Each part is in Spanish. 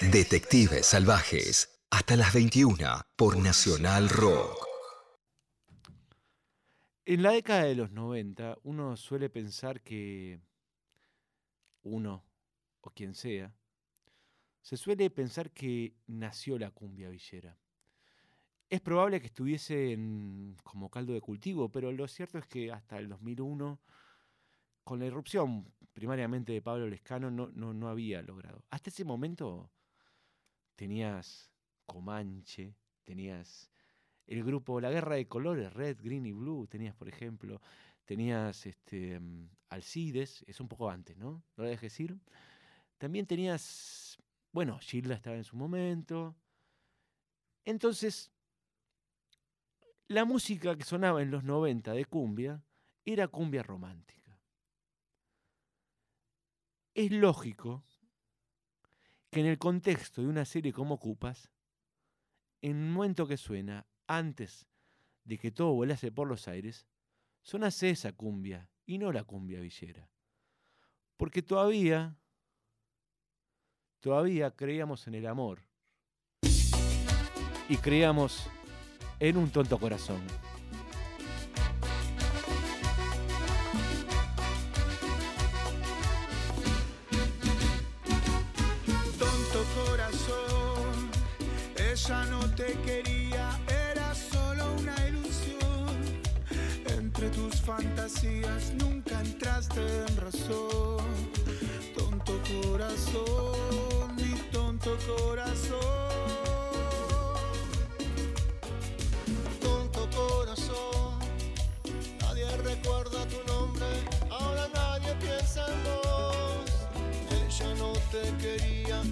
Detectives Salvajes. Hasta las 21 por Nacional Rock. En la década de los 90, uno suele pensar que uno, o quien sea, se suele pensar que nació la cumbia villera. Es probable que estuviese como caldo de cultivo, pero lo cierto es que hasta el 2001, con la irrupción primariamente de Pablo Lescano, no, no, no había logrado. Hasta ese momento tenías Comanche, tenías el grupo La Guerra de Colores, Red, Green y Blue, tenías, por ejemplo, tenías este, mm, Alcides, es un poco antes, ¿no? No lo dejes decir. También tenías, bueno, Gilda estaba en su momento. Entonces, la música que sonaba en los 90 de cumbia era cumbia romántica. Es lógico que en el contexto de una serie como Ocupas, en un momento que suena antes de que todo volase por los aires, sonase esa cumbia y no la cumbia villera. Porque todavía, todavía creíamos en el amor y creíamos en un tonto corazón. Ella no te quería, era solo una ilusión. Entre tus fantasías nunca entraste en razón. Tonto corazón, mi tonto corazón. tonto corazón. Nadie recuerda tu nombre, ahora nadie piensa en vos. Ella no te quería,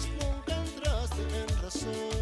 fantasías nunca entraste en razón.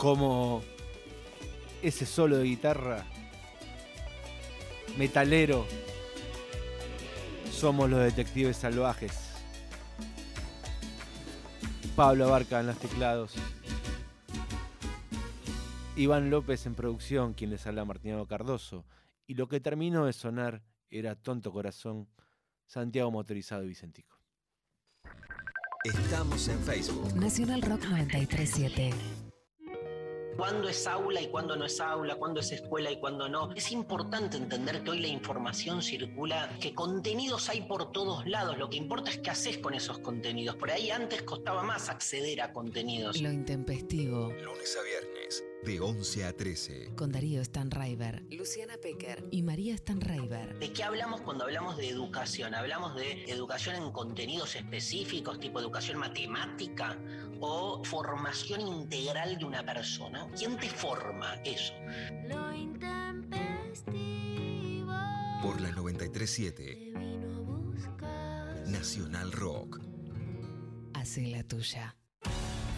Como ese solo de guitarra metalero, somos los detectives salvajes. Pablo Abarca en los teclados. Iván López en producción, quien les habla Martinado Cardoso. Y lo que terminó de sonar era Tonto Corazón, Santiago Motorizado y Vicentico. Estamos en Facebook. Nacional Rock 937. Cuándo es aula y cuándo no es aula, cuándo es escuela y cuándo no. Es importante entender que hoy la información circula, que contenidos hay por todos lados. Lo que importa es qué haces con esos contenidos. Por ahí antes costaba más acceder a contenidos. Lo intempestivo. Lunes a viernes, de 11 a 13. Con Darío Stanraiver, Luciana Pecker y María Stanraiver. ¿De qué hablamos cuando hablamos de educación? ¿Hablamos de educación en contenidos específicos, tipo educación matemática o formación integral de una persona? ¿Quién te forma eso? Lo intempestivo. Por la 937 Te vino a buscar. Nacional Rock. Hace la tuya.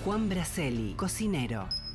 Juan Braceli, cocinero.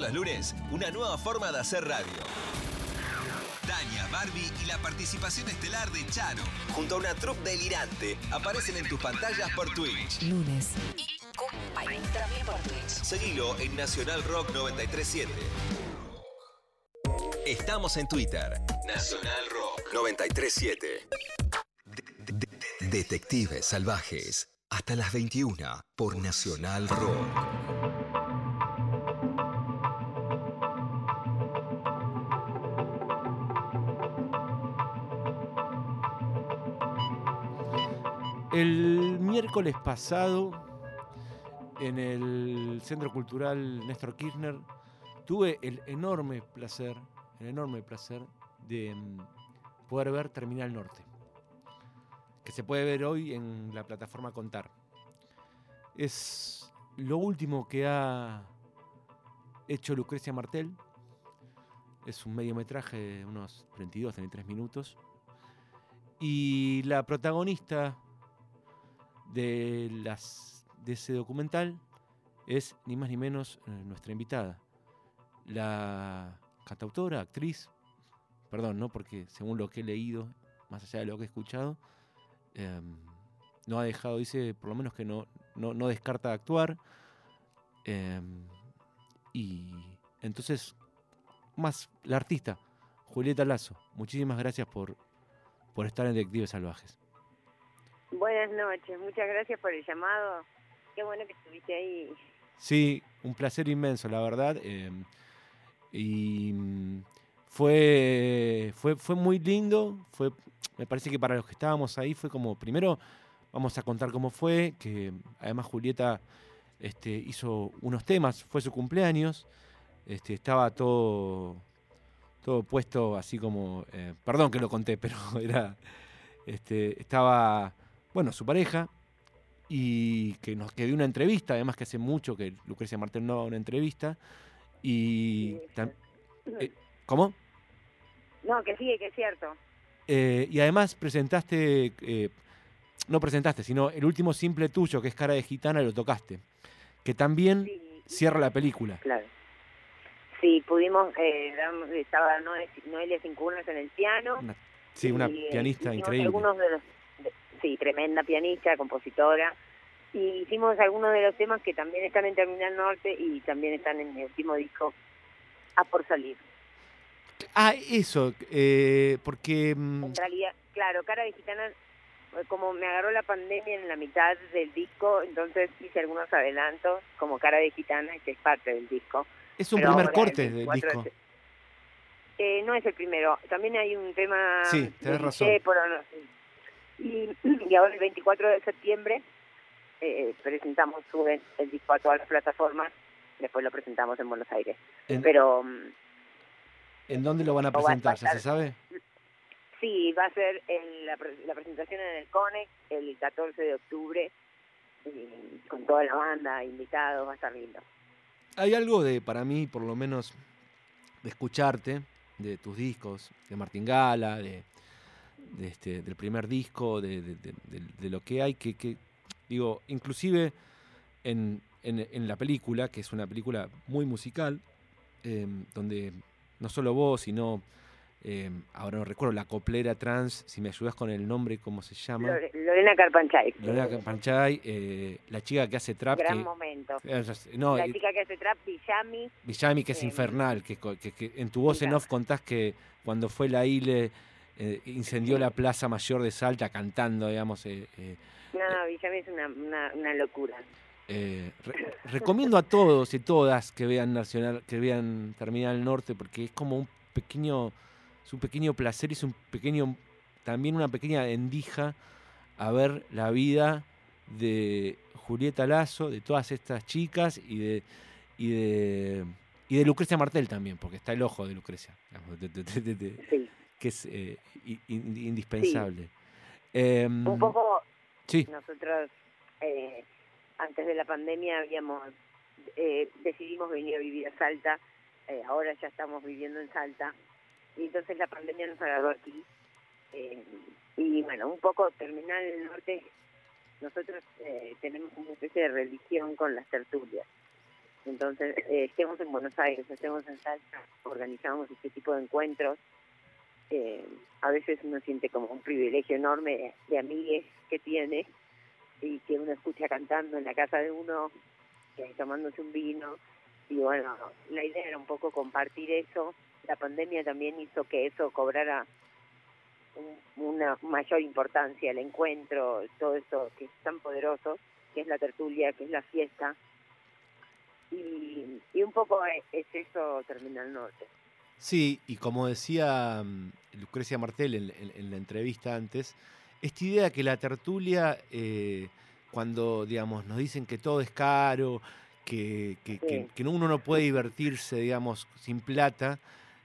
Todos los lunes, una nueva forma de hacer radio. Tania, Barbie y la participación estelar de Charo, junto a una troupe delirante, aparecen en tus pantallas por Twitch. Lunes. Y. También por Twitch. Seguilo en Nacional Rock 937. Estamos en Twitter. Nacional Rock 937. De- de- Detectives Salvajes. Hasta las 21 por Nacional Rock. Miércoles pasado, en el Centro Cultural Néstor Kirchner, tuve el enorme placer, el enorme placer de mm, poder ver Terminal Norte, que se puede ver hoy en la plataforma Contar. Es lo último que ha hecho Lucrecia Martel. Es un mediometraje de unos 32, 33 minutos. Y la protagonista de, las, de ese documental es ni más ni menos eh, nuestra invitada, la cantautora, actriz, perdón, no porque según lo que he leído, más allá de lo que he escuchado, em, no ha dejado, dice por lo menos que no, no, no descarta actuar. em, y entonces, más la artista, Julieta Lazo, muchísimas gracias por, por estar en Detectives Salvajes. Buenas noches, muchas gracias por el llamado. Qué bueno que estuviste ahí. Sí, un placer inmenso, la verdad. eh, y mm, fue, fue, fue muy lindo. Fue, me parece que para los que estábamos ahí fue como, primero vamos a contar cómo fue, que además Julieta este, hizo unos temas, fue su cumpleaños, este, estaba todo, todo puesto así como, eh, perdón que lo conté, pero era, este, estaba, bueno, su pareja, y que nos que dio una entrevista, además que hace mucho que Lucrecia Martel no da una entrevista. Y. eh, ¿Cómo? No, que sí, que es cierto. Eh, y además presentaste. eh, no presentaste, sino el último simple tuyo, que es Cara de Gitana, lo tocaste. Que también Sí, cierra la película. claro. Sí, pudimos, eh, estaba Noe- Noelia Cincunas en el piano. Una- sí, una y, eh, pianista increíble. Algunos de los, sí, tremenda pianista, compositora. Y hicimos algunos de los temas que también están en Terminal Norte y también están en mi último disco, A por salir. Ah, eso, eh, porque. mm, En realidad, claro, Cara de Gitana, eh, como me agarró la pandemia en la mitad del disco, entonces hice algunos adelantos, como Cara de Gitana, que es parte del disco. es un Pero primer corte el del 24 disco. de- Eh, no es el primero, también hay un tema Sí, tenés razón. Disépolo, no sé. Y, y ahora el 24 de septiembre eh, presentamos suben el disco a todas las plataformas después lo presentamos en Buenos Aires. En- Pero mm, ¿En dónde lo van a presentar? ¿Ya se sabe? sí, va a ser en la, pre- la presentación en el CONEX el 14 de octubre, con toda la banda, invitados, va a estar lindo. Hay algo de, para mí, por lo menos, de escucharte, de tus discos, de Martín Gala, de, de este, del primer disco, de, lo que hay, que, que, digo, inclusive en, en- en la película, que es una película muy musical, eh, donde no solo vos, sino, eh, ahora no recuerdo, la coplera trans, si me ayudas con el nombre, ¿cómo se llama? Lore- Lorena Carpanchay. Lorena Panchay, eh, la chica que hace trap. Gran que- momento. eh, No, la chica que hace trap, Villami, Villami, que es Em, infernal, que, co- que- que en tu voz en off contás que cuando fue la ILE eh, incendió la Plaza Mayor de Salta cantando, digamos. eh, eh, no, no, Villami es una, una, una locura. eh, re- recomiendo a todos y todas que vean Nacional, que vean Terminal Norte, porque es como un pequeño, es un pequeño placer, es un pequeño, también una pequeña endija a ver la vida de Julieta Lazo, de todas estas chicas y de y de y de Lucrecia Martel también, porque está el ojo de Lucrecia, de- de- de- Sí. Que es eh, in- indispensable. Em, Un poco sí. nosotros eh, antes de la pandemia habíamos eh, decidimos venir a vivir a Salta eh, ahora ya estamos viviendo en Salta y entonces la pandemia nos agarró aquí y bueno un poco terminal el norte nosotros eh, tenemos una especie de religión con las tertulias entonces eh, estemos en Buenos Aires estemos en Salta organizamos este tipo de encuentros eh, a veces uno siente como un privilegio enorme de, de amigues que tiene y que uno escucha cantando en la casa de uno, eh, tomándose un vino. Y bueno, la idea era un poco compartir eso. La pandemia también hizo que eso cobrara un- una mayor importancia, el encuentro, todo eso que es tan poderoso, que es la tertulia, que es la fiesta. Y, y un poco es, es eso Terminal Norte. Sí, y como decía mm, Lucrecia Martel en, en- en la entrevista antes, esta idea que la tertulia, eh, cuando digamos, nos dicen que todo es caro, que, que- que uno no puede divertirse, digamos, sin plata,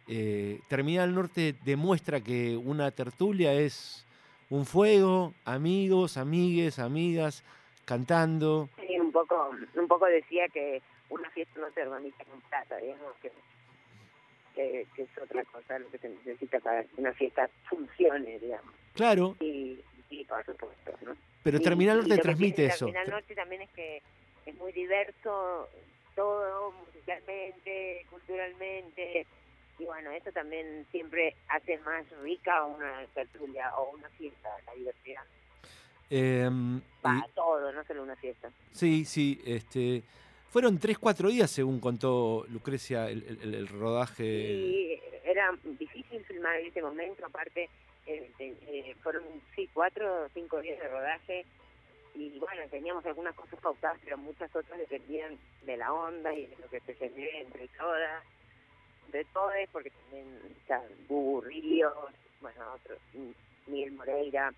eh, Terminal Norte demuestra que una tertulia es un fuego, amigos, amigues, amigas, cantando. Sí, un poco, un poco decía que una fiesta no se organiza con plata, digamos que, que, que es otra cosa lo que se necesita para que una fiesta funcione, digamos. Claro, Y, y por supuesto, ¿no? pero Terminal Norte que transmite tiene eso. Terminal Norte también es que es muy diverso todo, musicalmente, culturalmente, y bueno, eso también siempre hace más rica una tertulia o una fiesta, la diversidad. Em, y- Para todo, no solo una fiesta. Sí, sí, este, fueron tres, cuatro días, según contó Lucrecia, el, rodaje. Y era difícil filmar en ese momento, aparte eh, te- eh, fueron sí cuatro o cinco días de rodaje y bueno, teníamos algunas cosas pautadas, pero muchas otras dependían de la onda y de lo que se genere entre todas, de todos, porque también está Bubu Ríos, bueno, Miguel Moreira,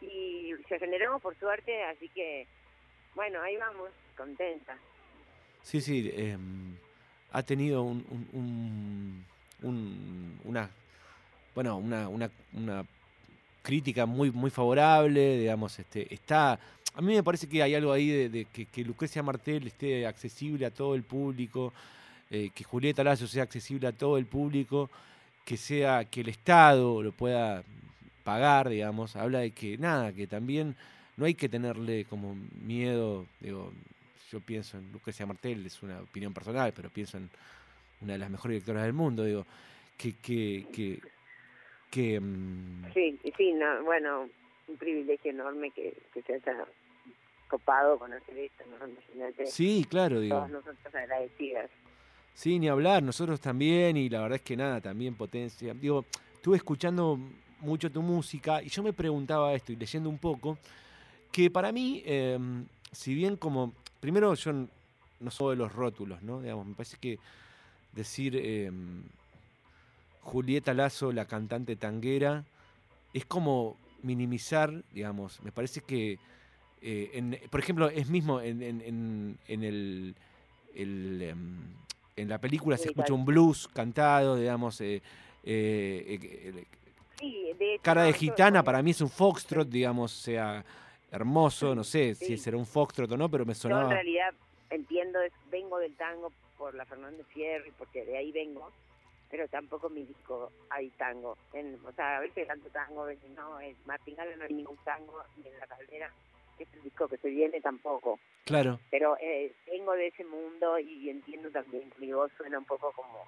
y se generó por suerte, así que bueno, ahí vamos, contenta. Sí, sí, em, ha tenido un, un- un- un- una, bueno, una, una, crítica muy, muy favorable, digamos, este, está, a mí me parece que hay algo ahí de, que Lucrecia Martel esté accesible a todo el público, eh, que Julieta Lazo sea accesible a todo el público, que sea, que el Estado lo pueda pagar, digamos, habla de que nada, que también no hay que tenerle como miedo, digo, yo pienso en Lucrecia Martel, es una opinión personal, pero pienso en una de las mejores directoras del mundo, digo, que, que, que, que, mm, Sí, sí, no, bueno, un privilegio enorme que, que se haya copado con hacer esto, ¿no? Imagínate. Sí, claro, digo. Todas nosotros agradecidas. Sí, ni hablar, nosotros también, y la verdad es que nada, también potencia. Digo, estuve escuchando mucho tu música y yo me preguntaba esto y leyendo un poco, que para mí, eh, si bien como, primero yo no soy de los rótulos, ¿no? Digamos, me parece que decir eh, Julieta Lazo, la cantante tanguera, es como minimizar, digamos, me parece que, eh, en- por ejemplo, es mismo en, en- en- el el, em, en la película se escucha un blues cantado, digamos, eh, eh, Sí, de hecho, cara de gitana para mí es un foxtrot, digamos, sea hermoso, no sé si será un foxtrot o no, pero me Yo en sonaba... realidad entiendo, es- vengo del tango por la Fernández Fierro porque de ahí vengo, pero tampoco en mi disco hay tango. En, o sea, a veces canto tango, a veces no. En Martín Gala no hay ningún tango, y en La Caldera, que es el disco que se viene, tampoco. Claro, Pero eh, vengo de ese mundo y entiendo también que mi voz suena un poco como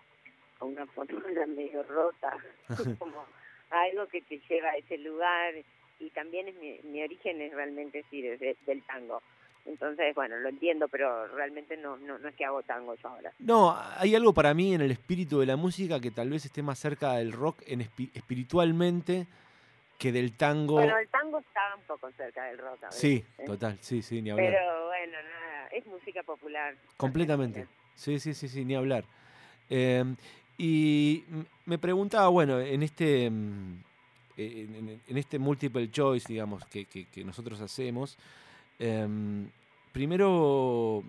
a una fotógrafo medio rota, como algo que te lleva a ese lugar y también es mi, mi origen es realmente sí desde del tango. Entonces, bueno, lo entiendo, pero realmente no, no, no es que hago tango yo ahora. No, hay algo para mí en el espíritu de la música que tal vez esté más cerca del rock en espi- espiritualmente que del tango. Bueno, el tango está un poco cerca del rock. a veces, sí, ¿eh? total, sí, sí, ni hablar. Pero bueno, nada, es música popular. Completamente. Sí, sí, sí, sí, ni hablar. Eh, y me preguntaba, bueno, en este, mm, en, en- en este multiple choice, digamos, que, que- que nosotros hacemos, em, primero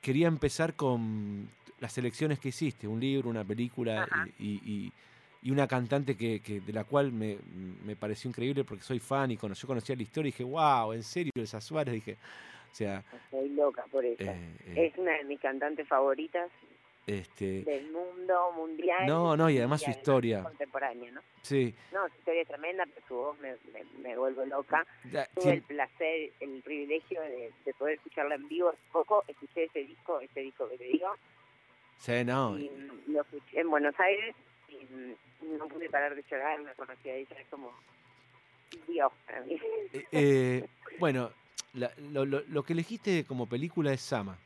quería empezar con las selecciones que hiciste, un libro, una película y, y- una cantante que, que- de la cual me, me pareció increíble porque soy fan y cono- yo conocía la historia y dije, wow, en serio, Elsa Suárez, dije, o sea, Estoy loca por eso. eh, eh, es una de mis cantantes favoritas este, del mundo mundial. No, no, y además su historia. Contemporánea, ¿no? sí, No, su historia es tremenda, pero su voz me, me, me vuelve loca. Ya, Tuve el placer, el privilegio de, de poder escucharla en vivo. Hace poco escuché ese disco, ese disco que te digo, sí, no, y lo escuché en Buenos Aires y no pude parar de llorar, me conocí a ella, es como Dios para mí. Eh, eh, bueno, la- lo, lo- lo que elegiste como película es Sama,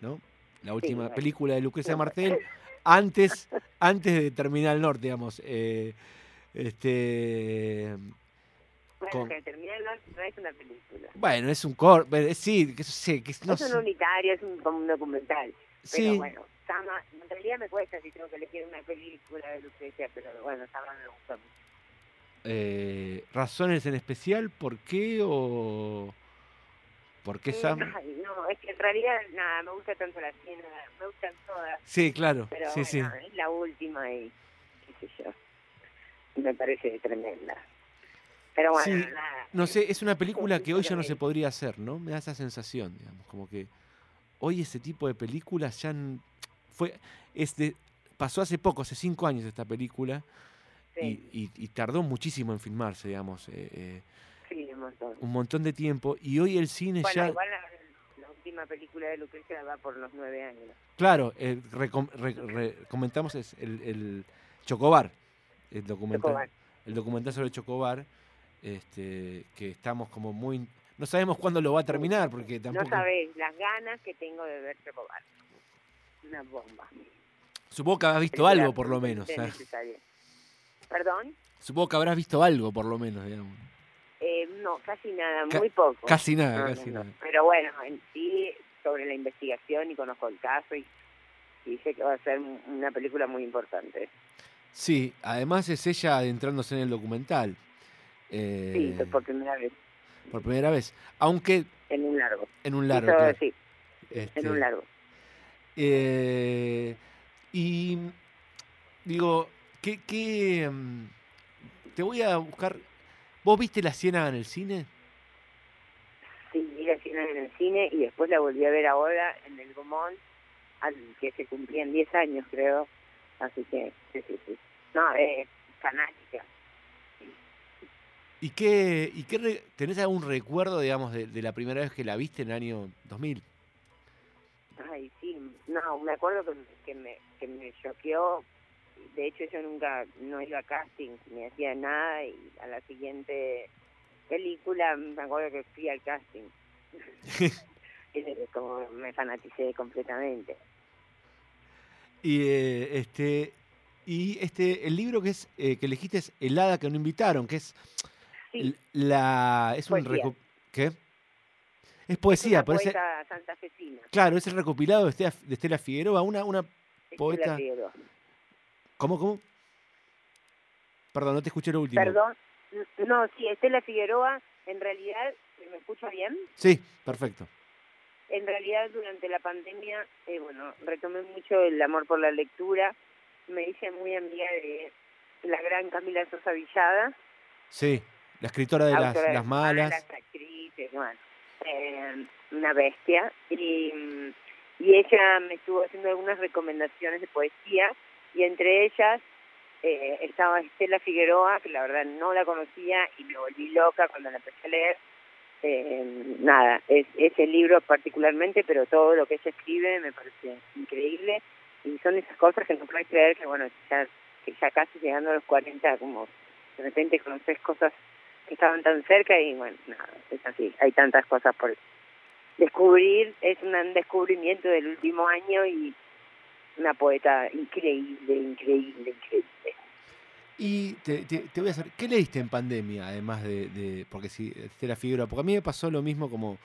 ¿no? La última bueno. película de Lucrecia Sí. Martel, antes, antes de Terminal Norte, digamos. eh, este, Bueno, con- que terminé no, no es una película. bueno, es un corto, sí, que sí, que no es un sé. unitario, es un, como un documental. Pero Sí. bueno, Sama, en realidad me cuesta si tengo que elegir una película de Lucrecia, pero bueno, Sama me gusta mucho. eh, ¿Razones en especial? ¿Por qué o por qué Eh, Sama? ay, no, es que en realidad, nada, me gusta tanto la cena, me gustan todas. Sí, claro, Pero sí, sí. bueno, es la última y qué sé yo. Me parece tremenda. Pero bueno, Sí, nada. No sé, es una película que hoy ya no se podría hacer, ¿no? Me da esa sensación, digamos, como que hoy ese tipo de películas ya fue, es de- pasó hace poco, hace cinco años esta película Sí, y, y- y tardó muchísimo en filmarse, digamos, eh, eh, sí, montón. un montón de tiempo y hoy el cine Bueno, ya, igual la, la última película de Lucrecia va por los nueve años. claro, eh, recom- re- re- comentamos es el, el Chocobar, el documental, Chocobar. el documental sobre Chocobar, este, que estamos como muy, no sabemos cuándo lo va a terminar porque tampoco. No sabés las ganas que tengo de ver Chocobar. Una bomba. Supongo que habrás visto algo, por lo menos. necesaria. ¿Perdón? Supongo que habrás visto algo, por lo menos, digamos. Eh, no, casi nada, Ca- muy poco. casi nada, No, casi no. nada. Pero bueno, en sí, sobre la investigación y conozco el caso y, y sé que va a ser un- una película muy importante. Sí, además es ella adentrándose en el documental. Sí, eh, por primera vez, por primera vez. Aunque en un largo. en un largo. Hizo- claro. Sí, Este, en un largo. eh, y digo, ¿qué, qué, mm, te voy a buscar. ¿Vos viste la Ciénaga en el cine? Sí, vi la escena en el cine y después la volví a ver ahora en el Gomón, que se cumplían 10 años, creo. Así que, sí, sí, sí. No, es fanática. ¿Y qué, y qué tenés algún recuerdo, digamos, de, de la primera vez que la viste en el año 2000? Ay, sí, no, me acuerdo que me que me choqueó. De hecho, yo nunca no iba a casting ni hacía nada y a la siguiente película me acuerdo que fui al casting. como me fanaticé completamente. Y eh, este y este el libro que es eh, que elegiste es El hada que no invitaron, que es Sí, la es un ¿qué? Es es poesía, es- santafesina. claro, es el recopilado de Estela, de Estela Figueroa, una una Estela poeta- Figueroa. ¿Cómo cómo? Perdón, no te escuché lo último. Perdón, no, sí, Estela Figueroa, en realidad, ¿me escucha bien? Sí, perfecto. En realidad, durante la pandemia, eh, bueno, retomé mucho el amor por la lectura. Me hice muy amiga de la gran Camila Sosa Villada. Sí, la escritora de las, autora de las malas. actrices, bueno, eh, una bestia. Y, y ella me estuvo haciendo algunas recomendaciones de poesía y entre ellas eh, estaba Estela Figueroa, que la verdad no la conocía y me volví loca cuando la empecé a leer. Eh, nada, es, ese libro particularmente, pero todo lo que ella escribe me parece increíble y son esas cosas que no puedes creer que, bueno, ya, que ya casi llegando a los 40, como de repente conoces cosas que estaban tan cerca y bueno, nada, es así, hay tantas cosas por descubrir, es un descubrimiento del último año y una poeta increíble, increíble, increíble. Y te, te, te voy a hacer, ¿qué leíste en pandemia, además de, de porque si Estela Figueroa? Porque a mí me pasó lo mismo como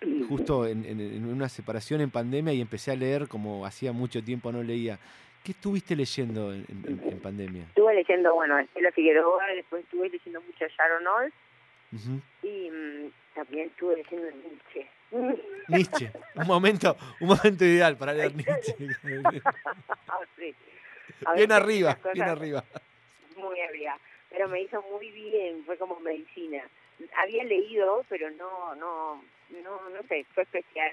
justo en, en, en una separación en pandemia y empecé a leer como hacía mucho tiempo no leía. ¿Qué estuviste leyendo en, pandemia? Estuve leyendo, bueno, Estela Figueroa, después estuve leyendo mucho a Sharon Olds y mm, también estuve leyendo Nietzsche. Nietzsche, un momento, un momento ideal para leer Nietzsche. Sí. Bien arriba, bien arriba. Muy arriba, pero me hizo muy bien, fue como medicina. Había leído, pero no, no, no, no sé, fue especial.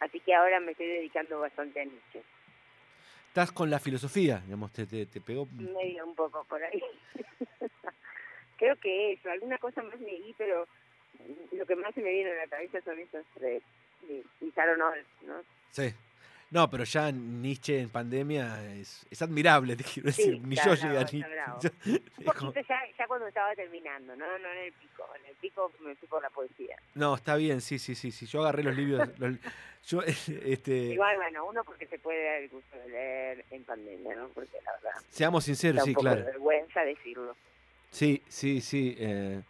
Así que ahora me estoy dedicando bastante a Nietzsche. Estás con la filosofía, digamos, te, te, te pegó. medio un poco por ahí. Creo que eso, alguna cosa más leí, pero lo que más se me viene a la cabeza son esos tres. Y, y Sharon Olds, ¿no? Sí. No, pero ya Nietzsche en pandemia es, es admirable, te quiero decir. Sí, Ni yo llegué a Nietzsche. Un poquito ya, ya cuando estaba terminando, ¿no? No en el pico. En el pico me fui por la poesía. No, está bien, sí, sí, sí, sí. Yo agarré los libros. los- yo, este, Igual, bueno, uno porque se puede dar el gusto de leer en pandemia, ¿no? Porque la verdad, seamos sinceros, sí, claro. vergüenza decirlo. Sí, sí, sí. eh,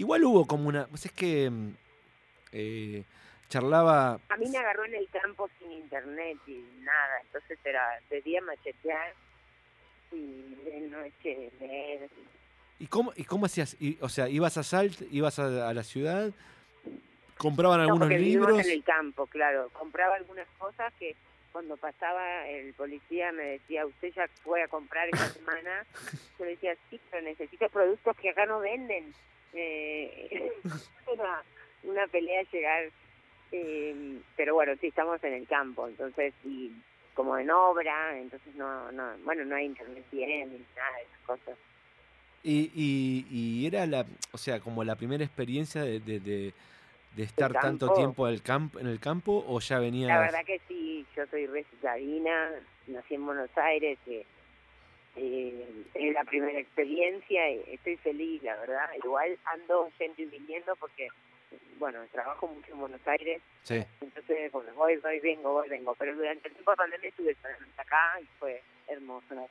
igual hubo como una. Pues es que mm, eh, charlaba. A mí me agarró en el campo sin internet y nada, entonces era de día machetear y de noche leer. ¿Y cómo, y cómo hacías? Y, o sea, ibas a Salt, ibas a, a la ciudad, compraban No, algunos libros. en el campo, claro. Compraba algunas cosas que cuando pasaba el policía me decía, usted ya fue a comprar esta semana. Yo le decía, sí, pero necesito productos que acá no venden. Eh, era una pelea llegar. eh, pero bueno, sí, estamos en el campo, entonces, y como en obra, entonces no, no, bueno, no hay internet bien ni nada de esas cosas. Y, y, y era la, o sea, como la primera experiencia de, de, de- de estar tanto tiempo al camp, en el campo o ya venías. La verdad que sí, yo soy re nací en Buenos Aires, eh, eh, es la primera experiencia, y estoy feliz, la verdad. Igual ando yendo y viniendo porque, bueno, trabajo mucho en Buenos Aires, Sí. entonces, bueno, voy, voy, vengo, voy, vengo. Pero durante el tiempo de pandemia estuve solamente acá y fue hermoso.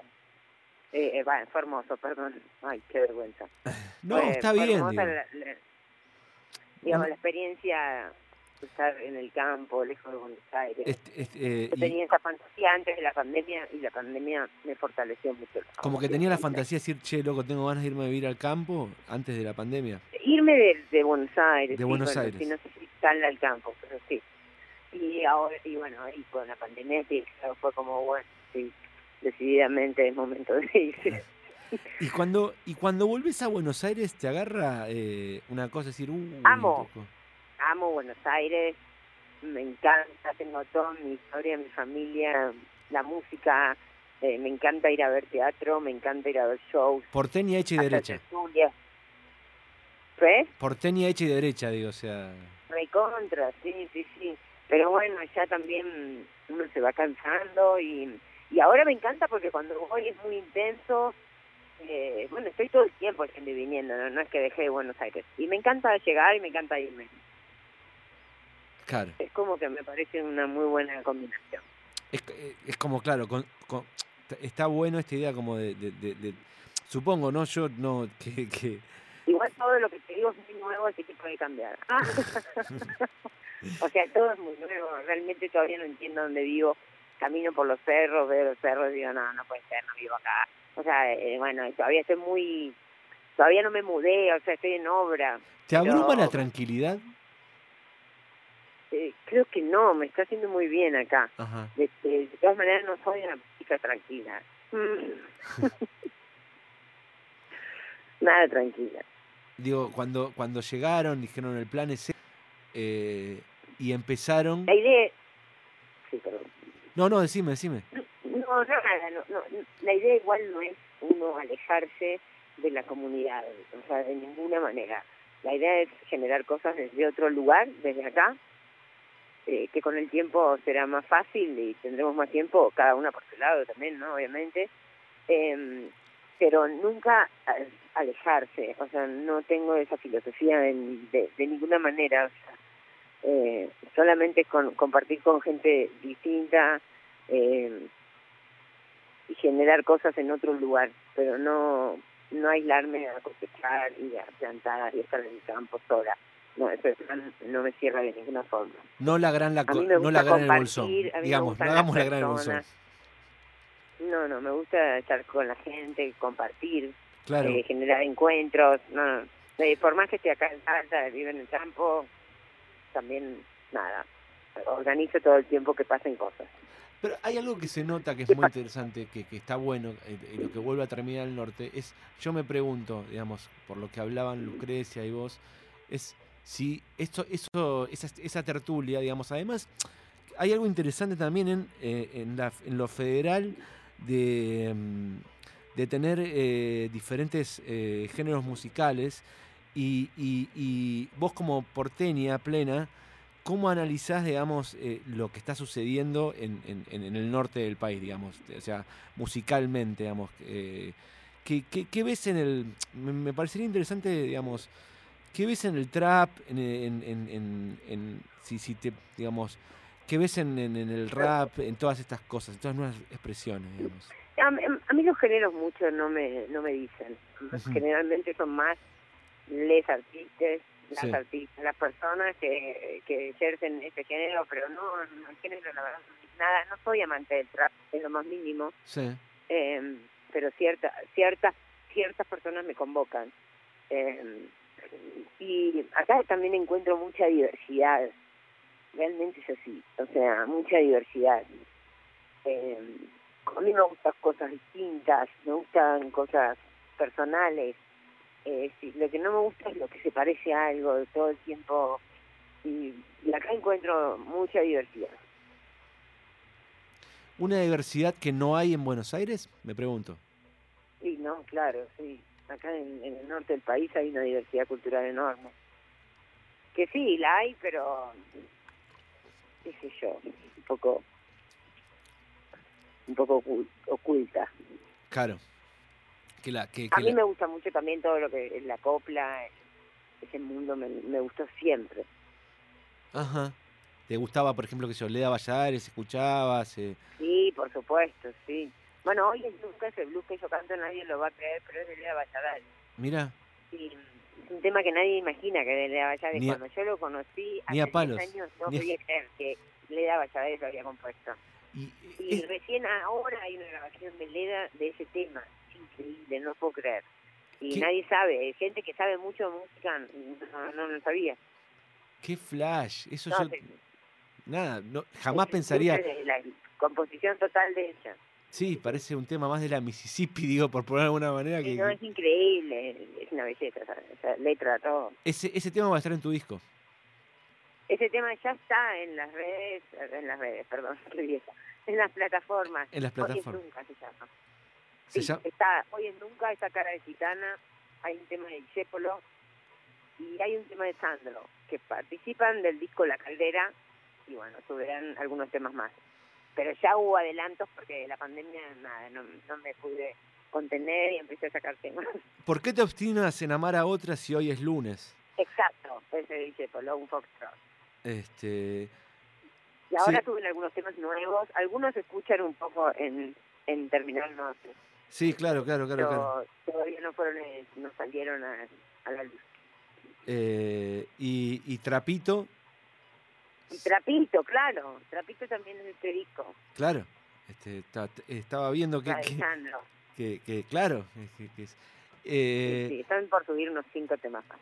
Eh, eh, va, fue hermoso, perdón. Ay, qué vergüenza. No, Fue- está fue bien. la- la- digamos, la experiencia estar en el campo, lejos de Buenos Aires. Este- este, eh, Yo y tenía esa fantasía antes de la pandemia y la pandemia me fortaleció mucho. como que tenía la fantasía de decir, che, loco, tengo ganas de irme a vivir al campo antes de la pandemia. Irme de, de Buenos Aires. De sí, Buenos bueno, Aires. Sí, no sé si tan al campo, pero sí. Y ahora, y bueno, ahí con la pandemia sí, claro, fue como, bueno, sí, decididamente es momento de irse. Y cuando, y cuando volvés a Buenos Aires, te agarra eh, una cosa, decir, uh, Amo. Amo Buenos Aires, me encanta, tengo toda mi historia, mi familia, la música, eh, me encanta ir a ver teatro, me encanta ir a ver shows. porteña hecha y derecha. ¿Ves? Porteña hecha y derecha, digo, o sea. Recontra, sí, sí, sí. Pero bueno, ya también uno se va cansando y, y ahora me encanta porque cuando voy es muy intenso. Eh, bueno, estoy todo el tiempo yendo y viniendo, ¿no? no es que dejé de Buenos Aires. Y me encanta llegar y me encanta irme. Claro. Es como que me parece una muy buena combinación. Es, eh, es como, claro, con- con- está bueno esta idea como de, de- de- de- supongo, ¿no? Yo no, que, que Igual todo lo que te digo es muy nuevo, así que puede cambiar. o sea, todo es muy nuevo. Realmente todavía no entiendo dónde vivo. Camino por los cerros, veo los cerros y digo, no, no puede ser, no vivo acá. O sea, eh, bueno, todavía estoy muy... Todavía no me mudé, o sea, estoy en obra. ¿te abruma Pero- la tranquilidad? Eh, creo que no, me está haciendo muy bien acá. De, de- de todas maneras, no soy una chica tranquila. Nada tranquila. Digo, cuando, cuando llegaron, dijeron el plan es eh, y empezaron. La idea... Sí, perdón. No, no, decime, decime. No, no, nada, no, no, la idea igual no es uno alejarse de la comunidad, o sea, de ninguna manera. La idea es generar cosas desde otro lugar, desde acá, eh, que con el tiempo será más fácil y tendremos más tiempo, cada una por su lado también, ¿no? Obviamente. Em, pero nunca alejarse, o sea, no tengo esa filosofía en- de, de ninguna manera, o sea, eh, solamente con compartir con gente distinta eh, y generar cosas en otro lugar, pero no no aislarme a cosechar y a plantar y estar en el campo sola. No, ese plan no me cierra de ninguna forma. No la gran la, A mí no la gran el bolsón. Digamos, no hagamos la gran el bolsón. No, no, me gusta estar con la gente, compartir, Claro. eh, generar encuentros. No, eh, por más que esté acá en Salta, vivo en el campo, también nada. Organizo todo el tiempo que pasen cosas. Pero hay algo que se nota que es muy interesante, que, que está bueno, eh, y lo que vuelve a terminar el norte, es, yo me pregunto, digamos, por lo que hablaban Lucrecia y vos, es si esto, eso, esa, esa tertulia, digamos, además, hay algo interesante también en, eh, en, lo federal de, mm, de tener eh, diferentes eh, géneros musicales y, y- vos como porteña plena, ¿cómo analizás, digamos, eh, lo que está sucediendo en, en- en- el norte del país, digamos? O sea, musicalmente, digamos. eh, ¿qué, qué, qué ves en el...? Me, me parecería interesante, digamos, ¿qué ves en el trap, en, en- en- en- en- si, si te, digamos, qué ves en, en- en el rap, en todas estas cosas, en todas nuevas expresiones, digamos? A, mí- a mí los géneros mucho no me no me dicen. Generalmente son más les artistas, las Sí. artistas, las personas que, que ejercen ese género, pero no, no el género, la verdad, nada, no soy amante del trap, en lo más mínimo, Sí. eh, pero cierta, ciertas ciertas personas me convocan. Eh, y acá también encuentro mucha diversidad, realmente es así, o sea, mucha diversidad. Eh, a mí me gustan cosas distintas, me gustan cosas personales. Eh, sí, lo que no me gusta es lo que se parece a algo de todo el tiempo. Y, y acá encuentro mucha diversidad. ¿Una diversidad que no hay en Buenos Aires? Me pregunto. Sí, no, claro, sí. Acá en, en el norte del país hay una diversidad cultural enorme. Que sí, la hay, pero qué sé yo, un poco un poco ocul- oculta. Claro. Que la, que, A mí la- me gusta mucho también todo lo que es la copla, ese mundo me, me gustó siempre. Ajá. ¿Te gustaba, por ejemplo, que se Leda Valladares, escuchabas? eh, Sí, por supuesto, sí. Bueno, hoy el blues, ese blues que yo canto nadie lo va a creer, pero es de Lea Valladares. Mira, Y es un tema que nadie imagina que de Lea a- Cuando yo lo conocí hace 10 palos, años no a- podía creer que Leda Valladares lo había compuesto. y, Y recién ahora hay una grabación de Leda de ese tema. Es increíble, no puedo creer. Y ¿Qué? nadie sabe, hay gente que sabe mucho de música no, no lo sabía. qué flash. Eso No, yo. Nada, no, jamás es- pensaría. es La composición total de ella. Sí, parece un tema más de la Mississippi, digo, por poner de alguna manera. Que, no, es increíble, es una belleza esa, letra, todo. ese, ese tema va a estar en tu disco. Ese tema ya está en las redes, en las redes, perdón, en las plataformas. En las Hoy es plataformas. nunca se llama. Se Sí, llama- está, hoy es nunca, esa cara de gitana, hay un tema de Chépolo y hay un tema de Sandro, que participan del disco La Caldera y bueno, subirán algunos temas más. Pero ya hubo adelantos porque la pandemia, nada, no, no me pude contener y empecé a sacar temas. ¿Por qué te obstinas en amar a otras si hoy es lunes? Exacto, ese de Chépolo, un foxtrot. Este. Y ahora Sí. suben algunos temas nuevos, algunos escuchan un poco en, en Terminal Norte, Sí, claro, claro, claro, pero claro. todavía no fueron, eh, no salieron a, a la luz. Eh, y, y Trapito, Y Trapito, claro, Trapito también es de este disco, claro. Este, ta- estaba viendo que, que, que- que, claro. que- que es- eh, Sí, están por subir unos cinco temas más.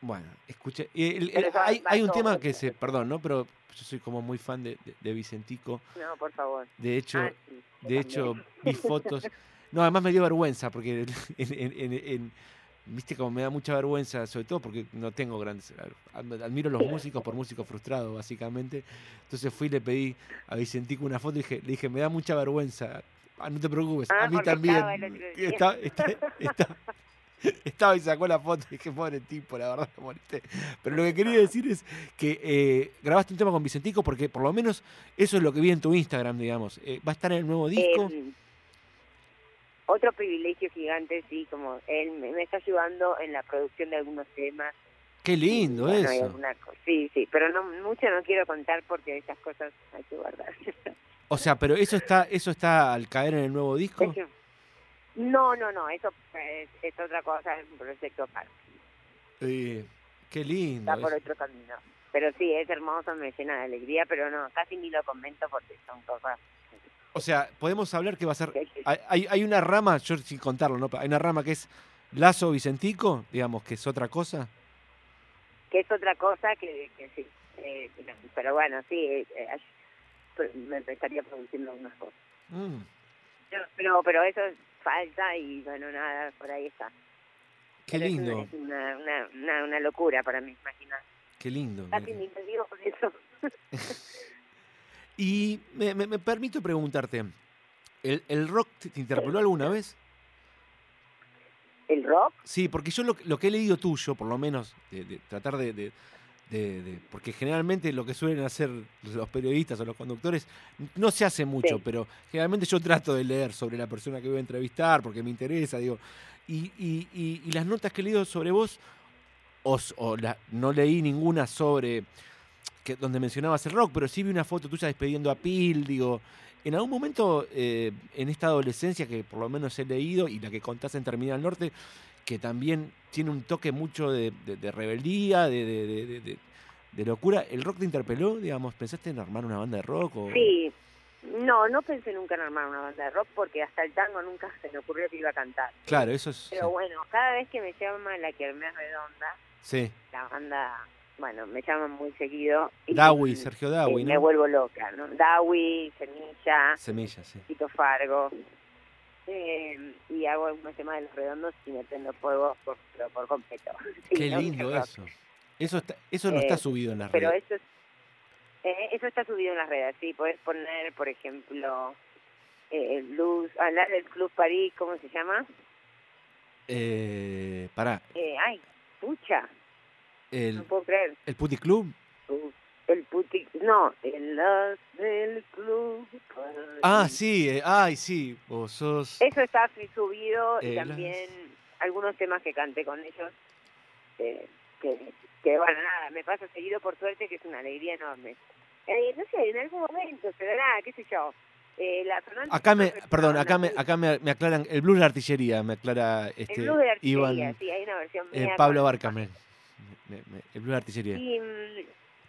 Bueno, escuché. el- el- eso hay, un tema que se. Perdón, ¿no? Pero yo soy como muy fan de, de- de Vicentico. No, por favor. De hecho, Ah, sí, de hecho, vi fotos. No, además me dio vergüenza, porque en, en- en- en- viste como me da mucha vergüenza, sobre todo porque no tengo grandes. ad- Admiro a los músicos por músicos frustrados, básicamente. Entonces fui y le pedí a Vicentico una foto y dije, le dije, me da mucha vergüenza. Ah, no te preocupes, Ah, a mí porque también. está- está- estaba y sacó la foto y dije, pobre tipo, la verdad me molesté. Pero lo que quería decir es que eh, grabaste un tema con Vicentico porque por lo menos eso es lo que vi en tu Instagram, digamos. Eh, ¿Va a estar en el nuevo disco? Eh, otro privilegio gigante, sí, como él me, me está ayudando en la producción de algunos temas. Qué lindo Bueno, eso. alguna sí, sí, pero no mucho no quiero contar porque esas cosas hay que guardar. O sea, pero eso está, eso está al caer en el nuevo disco. Eso- no, no, no, eso es, es otra cosa, es un proyecto aparte, Eh, qué lindo. está por otro camino. Pero sí, es hermoso, me llena de alegría, pero no, casi ni lo comento porque son cosas O sea, podemos hablar que va a ser. hay Hay, una rama, yo sin contarlo, ¿no? Hay una rama que es Lazo Vicentico, digamos, que es otra cosa. que es otra cosa que, que sí. eh, pero bueno, sí, eh, eh, pero me estaría produciendo algunas cosas. Mm, Pero, pero, pero eso falta y bueno, nada, por ahí está. qué Pero es una- lindo, Es una, una, una, una locura para mí, imaginar. qué lindo. Casi me digo por eso. Y me, me- me permito preguntarte, ¿el, el rock te te interpeló alguna vez? ¿El rock? Sí, porque yo lo, que- lo que he leído tuyo, por lo menos, de, de tratar de, de- de- de- Porque generalmente lo que suelen hacer los periodistas o los conductores no se hace mucho, Sí. pero generalmente yo trato de leer sobre la persona que voy a entrevistar porque me interesa, digo. Y, y- y- y las notas que he leído sobre vos, o, s- o la- no leí ninguna sobre que, donde mencionabas el rock, pero sí vi una foto tuya despidiendo a Pil, digo. En algún momento, eh, en esta adolescencia que por lo menos he leído y la que contás en Terminal Norte, que también tiene un toque mucho de, de- de rebeldía, de, de- de- de- de- de locura, ¿el rock te interpeló? Digamos, ¿pensaste en armar una banda de rock? O... Sí. No, no pensé nunca en armar una banda de rock porque hasta el tango nunca se me ocurrió que iba a cantar. Claro, eso es... Pero bueno, cada vez que me llama la que me redonda, Sí, la banda, bueno, me llaman muy seguido. y, Dawi, mm, Sergio Dawi, eh, Me ¿no? vuelvo loca, ¿no? Dawi, Semilla, Semillas, sí. Tito Fargo. eh, y hago algunos temas de los redondos y me prendo fuego por, pero por completo. Qué no, lindo eso. Eso, está, eso no está Eh, subido en las Pero redes. eso es, eso está subido en las redes, sí. Puedes poner, por ejemplo, el blues, hablar del Club París, ¿cómo se llama? Eh, pará, Eh, ay, pucha, no el, puedo creer. el Puti Club. Uh, El puti, no, el del Club. Ah, sí, eh, ay, sí, vos sos... Eso está así subido y también algunos temas que canté con ellos. eh, que, que, bueno, nada, me pasa seguido por suerte, que es una alegría enorme. Eh, no sé, en algún momento se dará, qué sé yo. Eh, la Acá me, perdón, acá me, acá me, me aclaran, el blues de la artillería, me aclara este, El blues de artillería, Iván, sí, hay una versión eh, mía Pablo Barca, me- me- me- el blues de artillería. Y, mm,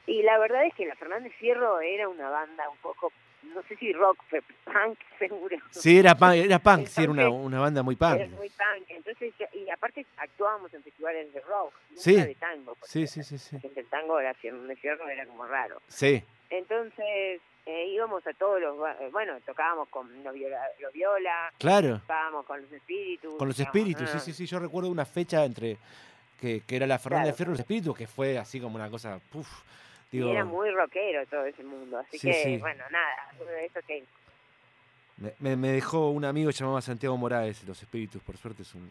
y la verdad es que la Fernández Fierro era una banda un poco, no sé si rock, pero punk seguro. Sí, era punk, era punk, sí, era una, una banda muy Era punk. muy punk. Entonces, y aparte actuábamos en festivales de rock, nunca Sí. de tango. Sí, sí, sí, sí. El tango era de fierro era como raro. Sí, Entonces, eh, íbamos a todos los, eh, bueno, tocábamos con los viola, los viola claro, tocábamos con los espíritus. con los espíritus, sí, ah, sí, sí, yo recuerdo una fecha entre que, que era la Fernández Claro. Ferro y los espíritus, que fue así como una cosa, digo, era muy rockero todo ese mundo. Así Sí, que, sí. bueno, nada, uno de esos que me, me- me dejó un amigo llamado Santiago Morales, los espíritus, por suerte es un-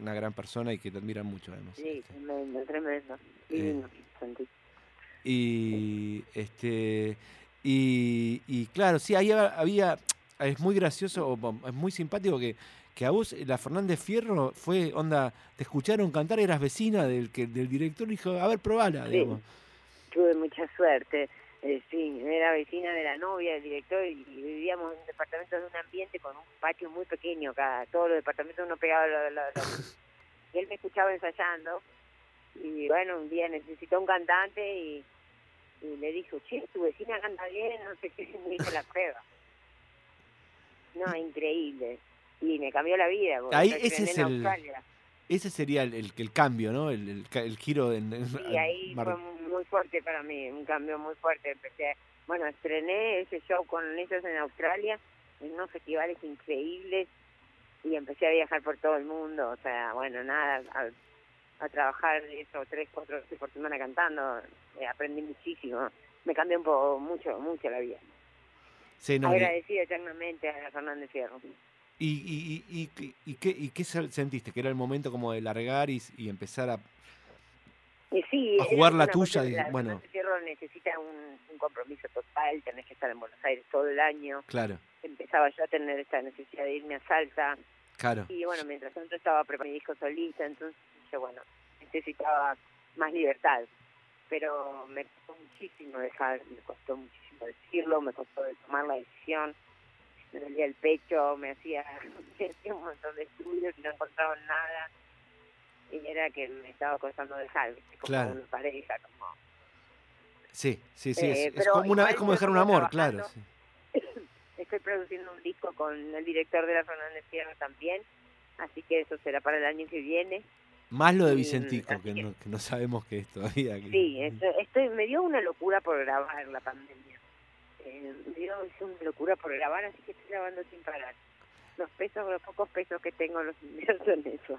una gran persona y que te admiran mucho además. Sí, este. tremendo, tremendo. Eh, Divino. Y este y, y claro, sí, ahí había, había- es muy gracioso, es muy simpático que, que a vos la Fernández Fierro fue onda, te escucharon cantar, eras vecina del que del director y dijo, a ver, probala, Sí. digamos. Tuve mucha suerte. Eh, sí, era vecina de la novia del director y vivíamos en un departamento de un ambiente con un patio muy pequeño acá. Todos los departamentos uno pegado del otro. Y él me escuchaba ensayando y bueno, un día necesitó un cantante y, y le dijo, che, tu vecina canta bien, no sé qué, me hizo la prueba. No, increíble. Y me cambió la vida. Ahí ese es el- Australia. ese sería el, el, el cambio, ¿no? El, el, giro en, ahí Mar- fue mu- muy fuerte para mí, un cambio muy fuerte. Empecé, bueno, estrené ese show con ellos en Australia, en unos festivales increíbles, y empecé a viajar por todo el mundo. O sea, bueno, nada, a, a trabajar eso tres, cuatro veces por semana cantando, eh, aprendí muchísimo. Me cambió un poco, mucho, mucho la vida. Sí, no, Agradecida eternamente a Fernández Fierro. Y, y, y, y- qué, ¿Y qué se- sentiste? Que era el momento como de largar y, empezar a... Sí, jugar la tuya, la bueno. Fernández Fierro necesita un, un compromiso total, tenés que estar en Buenos Aires todo el año. Claro, empezaba yo a tener esta necesidad de irme a Salta claro. y bueno, mientras tanto estaba preparando mi disco solista, entonces yo bueno, necesitaba más libertad, pero me costó muchísimo dejar, me costó muchísimo decirlo, me costó tomar la decisión, me dolía el pecho, me hacía, me hacía un montón de estudios y no encontraba nada y era que me estaba costando dejar, ¿viste? como Claro. una pareja, como Sí, sí, sí. es- Eh, es, como, una, es como dejar un amor, claro. sí. Estoy produciendo un disco con el director de la Fernández Fierro también, así que eso será para el año que viene. Más lo de Vicentico, que que- no, que no sabemos qué es todavía. Sí, estoy, me dio una locura por grabar la pandemia. Eh, me dio es una locura por grabar, así que estoy grabando sin parar. Los pesos, los pocos pesos que tengo los invierto en eso.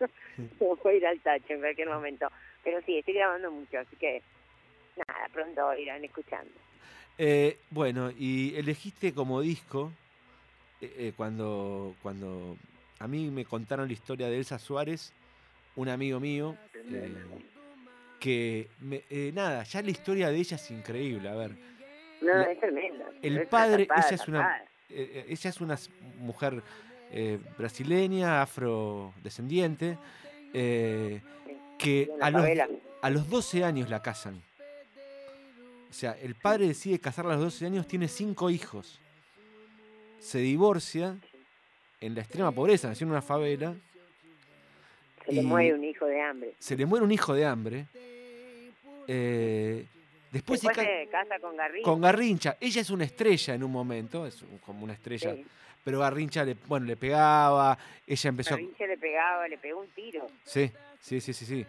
voy a ir al tacho en cualquier momento. Pero sí, estoy grabando mucho, así que nada, pronto irán escuchando. Eh, bueno, y elegiste como disco, eh, eh, cuando, cuando a mí me contaron la historia de Elsa Suárez, un amigo mío, eh, que, me- eh, nada, ya la historia de ella es increíble, a ver. No, La- es tremendo. el Es padre, zarpada, ella es una, eh, eh, ella es una mujer eh, brasileña, afrodescendiente, eh, que a los, a los 12 años la casan. O sea, el padre decide casarla a los 12 años, tiene cinco hijos. Se divorcia en la extrema pobreza, nació en una favela, Se le muere un hijo de hambre. se le muere un hijo de hambre. eh, después se Después se casa con Garrincha. con Garrincha. Ella es una estrella en un momento, es como una estrella, Sí. pero Garrincha le, bueno, le pegaba, ella empezó... Garrincha le pegaba, le pegó un tiro. Sí, sí, sí, sí, sí.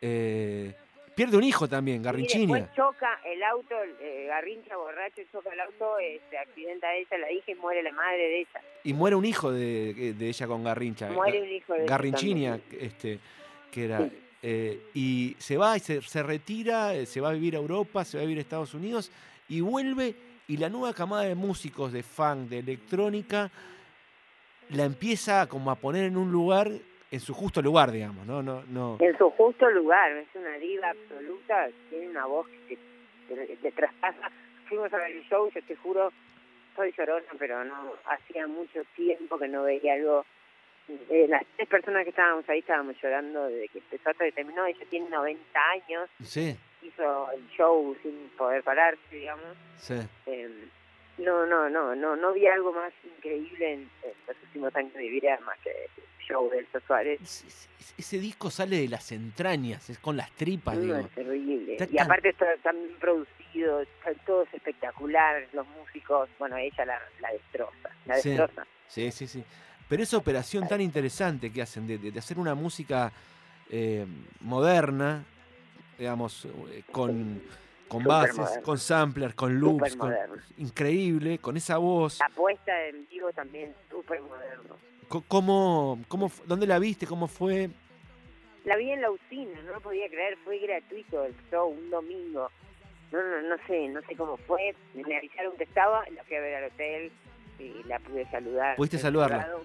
Eh, pierde un hijo también, después choca el auto, eh, Garrincha borracho choca el auto, eh, se accidenta ella, la hija y muere la madre de ella. Y muere un hijo de, de ella con Garrincha. Muere un hijo de ella Garrinchinia, este, que era. Eh, y se va y se, se retira, eh, se va a vivir a Europa, se va a vivir a Estados Unidos y vuelve. Y la nueva camada de músicos, de funk, de electrónica, la empieza como a poner en un lugar, en su justo lugar, digamos, ¿no? no, no En su justo lugar, es una diva absoluta, tiene una voz que te, te- traspasa. Fuimos a ver el show, yo te juro, soy llorona, pero no, hacía mucho tiempo que no veía algo. Eh, las tres personas que estábamos ahí estábamos llorando desde que empezó hasta que terminó. Ella tiene 90 años, Sí, hizo el show sin poder pararse, digamos. sí. Eh, no, no, no, no, no vi algo más increíble en, en los últimos años de vida más que el show de Elsa Suárez. Ese, ese disco sale de las entrañas, es con las tripas, No, digo. es terrible. Está Y tan- aparte está tan bien producido, está- todo es espectacular, los músicos, bueno, ella la, la destroza, la Sí. destroza. Sí, sí, sí. Pero esa operación tan interesante que hacen de, de- hacer una música eh, moderna, digamos, eh, con, con bases, con samplers, con loops, con- increíble, con esa voz. La puesta en vivo también súper moderno. ¿Cómo, cómo, ¿Dónde la viste? ¿Cómo fue? La vi en la usina, no lo podía creer, fue gratuito el show, un domingo. No, no, no sé, no sé cómo fue. Me avisaron que estaba, la fui a ver al hotel y la pude saludar. ¿Pudiste saludarla? privado.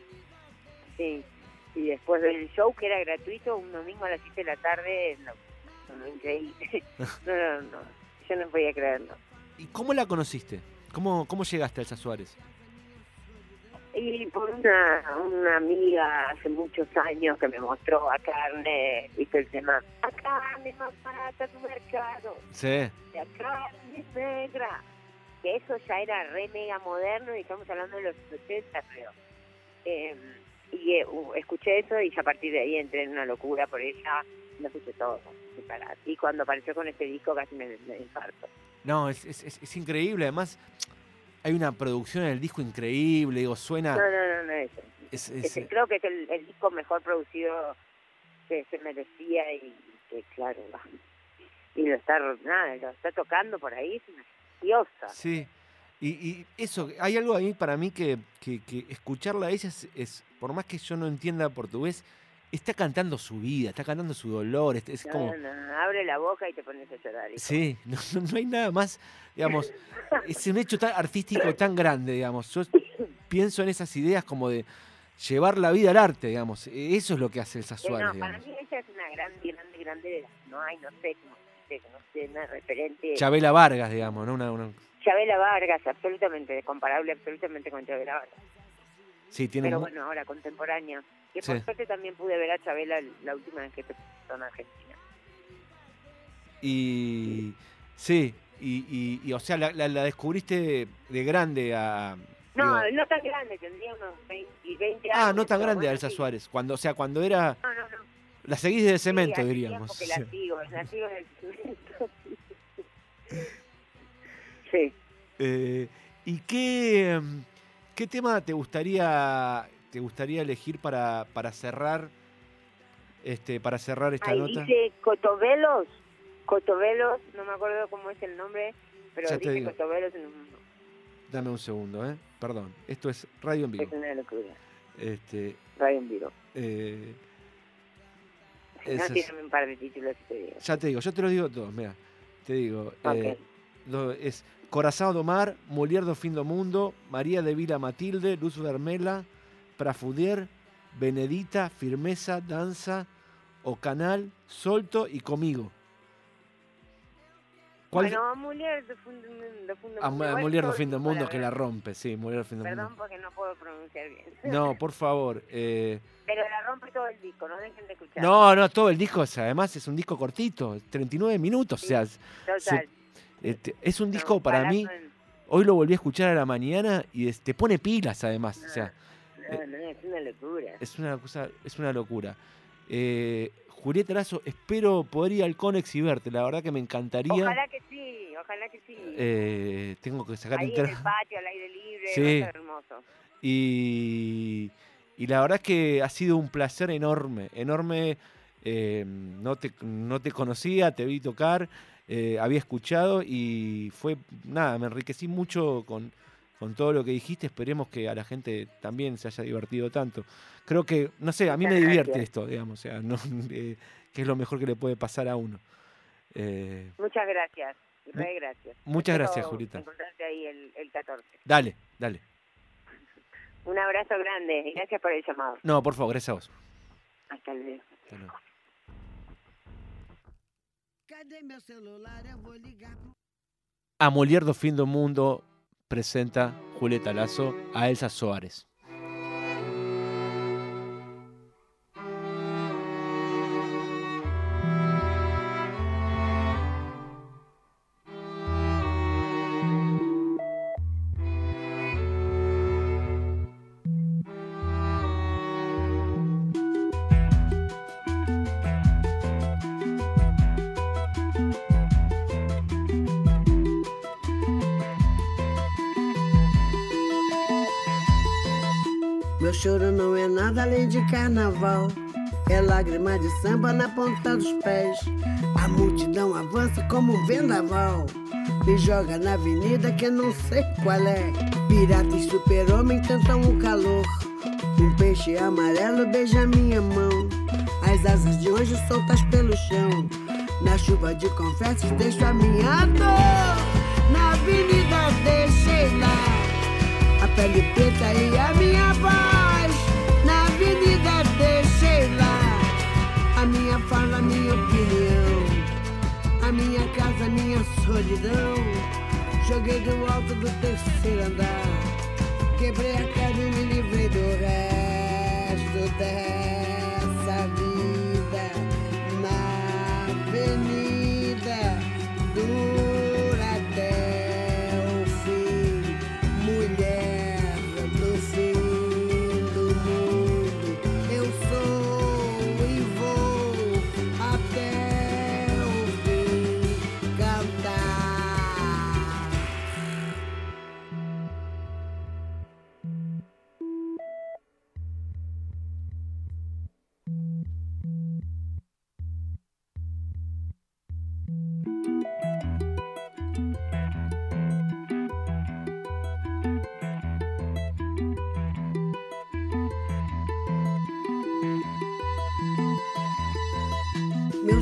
Sí. Y después del show, que era gratuito, un domingo a las 7 de la tarde, no, no, increíble. No, no, no. Yo no podía creerlo. ¿Y cómo la conociste? ¿Cómo, cómo llegaste a Elsa Suárez? Y por una, una amiga hace muchos años que me mostró a carne, viste el tema, a carne más barata tu mercado. Sí. la carne negra. Que eso ya era re mega moderno y estamos hablando de los 80, creo. Eh, y eh, uh, escuché eso y ya a partir de ahí entré en una locura por ella. Lo escuché todo, sin parar. Y cuando apareció con este disco casi me, me infarto. No, es, es- es- es increíble. Además, hay una producción en el disco increíble. Digo, suena. No, no, no, no es. es- es es- el- creo que es el, el disco mejor producido que se merecía y que claro, y lo está, nada, lo está tocando por ahí, es una Sí. Y, y eso, hay algo ahí para mí que, que, que escucharla a ella es, es, por más que yo no entienda portugués, está cantando su vida, está cantando su dolor, es, es No, como... no, no, abre la boca y te pones a llorar. hijo. Sí, no, no- hay nada más, digamos, es un hecho tan artístico tan grande, digamos. Yo pienso en esas ideas como de llevar la vida al arte, digamos. Eso es lo que hace Que Suárez, no, para digamos. mí ella es una grande, grande, grande no hay, no sé, que no sé, una referente. Chabela Vargas, digamos, ¿no? Una, una- Chabela Vargas, absolutamente, comparable absolutamente con Chabela Vargas. sí, tiene Pero bueno, ahora contemporánea. Que Sí. por suerte también pude ver a Chabela la última vez que se presentó en Argentina. Y sí, y, y- y, o sea, la, la- la descubriste de grande a... No, digo, no tan grande, tendría unos 20, 20 años. ah, no tan grande a bueno, Elsa sí. Suárez. Cuando, o sea, cuando era... No, no, no. La seguís de cemento, Sí, diríamos. tiempo que la sigo, la sigo el cemento. Sí. Eh, ¿Y qué, em, qué tema te gustaría te gustaría elegir para, para cerrar este para cerrar esta Ahí nota? dice Cotobelos, Cotobelos, no me acuerdo cómo es el nombre, pero Ya dice digo. Cotobelos en un- Dame un segundo, ¿eh? Perdón. Esto es radio en es una locura. Este, Radio en vivo. eh, Si no, tírame un par de títulos y te digo. ya te digo, yo te lo digo todos, mira. Te digo, eh, lo- es Corazao do Mar, Molière do Fin do Mundo, María de Vila Matilde, Luz Vermela, Prafudier, Benedita, Firmeza, Danza, O Canal, Solto y Comigo. ¿Cuál Bueno, Muller de de Fundo Ah, Mundo, todo el Fin tiempo Mundo que la rompe, sí, Molière do Fin Perdón Mundo. porque no puedo pronunciar bien. No, por favor. eh, Pero la rompe todo el disco, no dejen de escuchar. no, no, todo el disco, es- además es un disco cortito, 39 minutos, o sea, se- Total. este, es un No, disco para mí, hoy lo volví a escuchar a la mañana y te pone pilas además, o sea, No, no, es una locura. es una cosa, es una locura. Eh, Julieta Lazo, espero poder ir al Conex y verte, la verdad que me encantaría. Ojalá que sí, ojalá que sí. Eh, tengo que sacar Ahí en entrada. el patio, al aire libre, Sí. hermoso. Y, y la verdad es que ha sido un placer enorme, enorme. eh, no, te, no te conocía, te vi tocar, eh, había escuchado y fue, nada, me enriquecí mucho con, con todo lo que dijiste. Esperemos que a la gente también se haya divertido tanto. Creo que, no sé, a mí me divierte esto, digamos, o sea, no, eh, que es lo mejor que le puede pasar a uno. Eh, Muchas gracias, re gracias. muchas Espero gracias, Julieta. Encontrarte ahí el, el 14. dale, dale. Un abrazo grande y gracias por el llamado. No, por favor, gracias a vos. Hasta luego. Hasta luego. Cadê meu celular? Eu vou ligar pro. A Molière do Fin do Mundo presenta Julieta Lazo a Elsa Soares. Choro não é nada além de carnaval. É lágrima de samba na ponta dos pés. A multidão avança como um vendaval. Me joga na avenida que eu não sei qual é. Pirata e super-homem tentam o calor. Um peixe amarelo beija minha mão. As asas de anjo soltas pelo chão. Na chuva de confetes deixo a minha dor. Na avenida deixei lá. A pele preta e a minha voz solidão Joguei do alto do terceiro andar. Quebrei a cara e me livrei do resto dessa